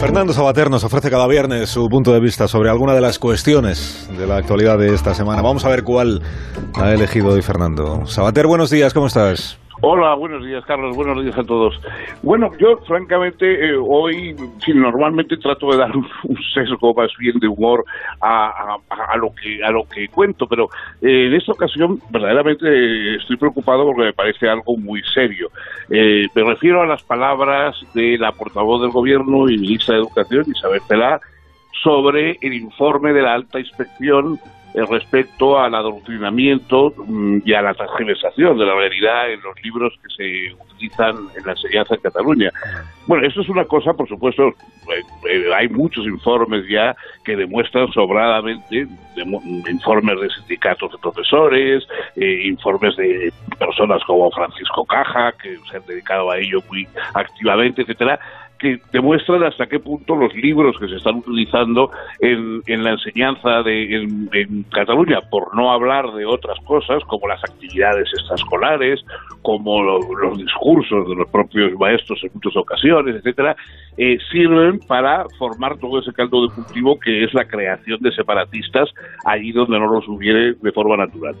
Fernando Sabater nos ofrece cada viernes su punto de vista sobre alguna de las cuestiones de la actualidad de esta semana. Vamos a ver cuál ha elegido hoy Fernando. Sabater, buenos días, ¿cómo estás? Hola, buenos días, Carlos. Buenos días a todos. Bueno, yo, francamente, eh, hoy, normalmente trato de dar un, sesgo más bien de humor a, lo que a lo que cuento, pero eh, en esta ocasión, verdaderamente, estoy preocupado porque me parece algo muy serio. Eh, me refiero a las palabras de la portavoz del Gobierno y ministra de Educación, Isabel Pelá, sobre el informe de la alta inspección eh, respecto al adoctrinamiento mm, y a la transgiversación de la realidad en los libros que se utilizan en la enseñanza en Cataluña. Bueno, esto es una cosa, por supuesto, eh, eh, hay muchos informes ya que demuestran sobradamente, informes de sindicatos de profesores, informes de personas como Francisco Caja, que se han dedicado a ello muy activamente, etcétera, que demuestran hasta qué punto los libros que se están utilizando en, la enseñanza de, en, Cataluña, por no hablar de otras cosas como las actividades extraescolares, como los discursos de los propios maestros en muchas ocasiones, etcétera, eh, sirven para formar todo ese caldo de cultivo que es la creación de separatistas allí donde no los hubiere de forma natural.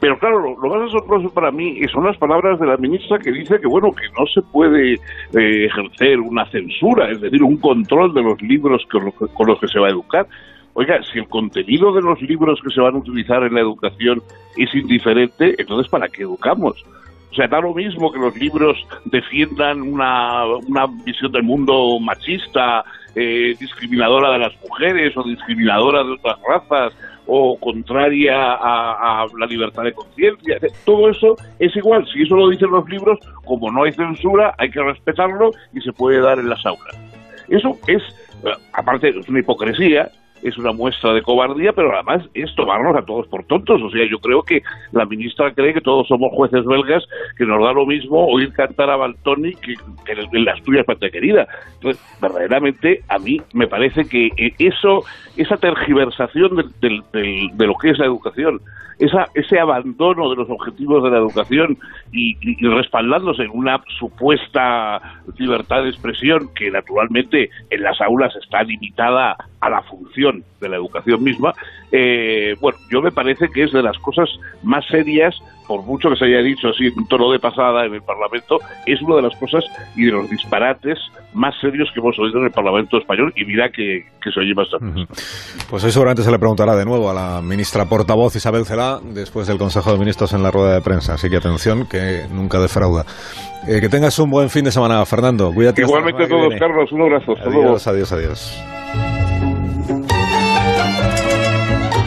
Pero claro, lo, más asombroso para mí son las palabras de la ministra que dice que bueno que no se puede eh, ejercer una censura, es decir, un control de los libros con los que se va a educar. Oiga, si el contenido de los libros que se van a utilizar en la educación es indiferente, entonces ¿para qué educamos? O sea, da lo mismo que los libros defiendan una, una visión del mundo machista, eh, discriminadora de las mujeres o discriminadora de otras razas o contraria a, la libertad de conciencia. Todo eso es igual. Si eso lo dicen los libros, como no hay censura, hay que respetarlo y se puede dar en las aulas. Eso es, eh, aparte, es una hipocresía, es una muestra de cobardía, pero además es tomarnos a todos por tontos. O sea, yo creo que la ministra cree que todos somos jueces belgas, que nos da lo mismo oír cantar a Baltoni que, en las tuyas, patria querida. Entonces, verdaderamente, a mí me parece que eh, eso, esa tergiversación de lo que es la educación, esa, ese abandono de los objetivos de la educación y, respaldándose en una supuesta libertad de expresión que naturalmente en las aulas está limitada a la función de la educación misma, eh, bueno, yo me parece que es de las cosas más serias por mucho que se haya dicho así en tono de pasada en el Parlamento, es una de las cosas y de los disparates más serios que hemos oído en el Parlamento español y mira que, se oye bastante. Pues hoy seguramente se le preguntará de nuevo a la ministra portavoz Isabel Celá después del Consejo de Ministros en la rueda de prensa, así que atención que nunca defrauda. Eh, que tengas un buen fin de semana, Fernando. Cuídate. Igualmente todos, Carlos. Un abrazo. adiós, adiós, adiós.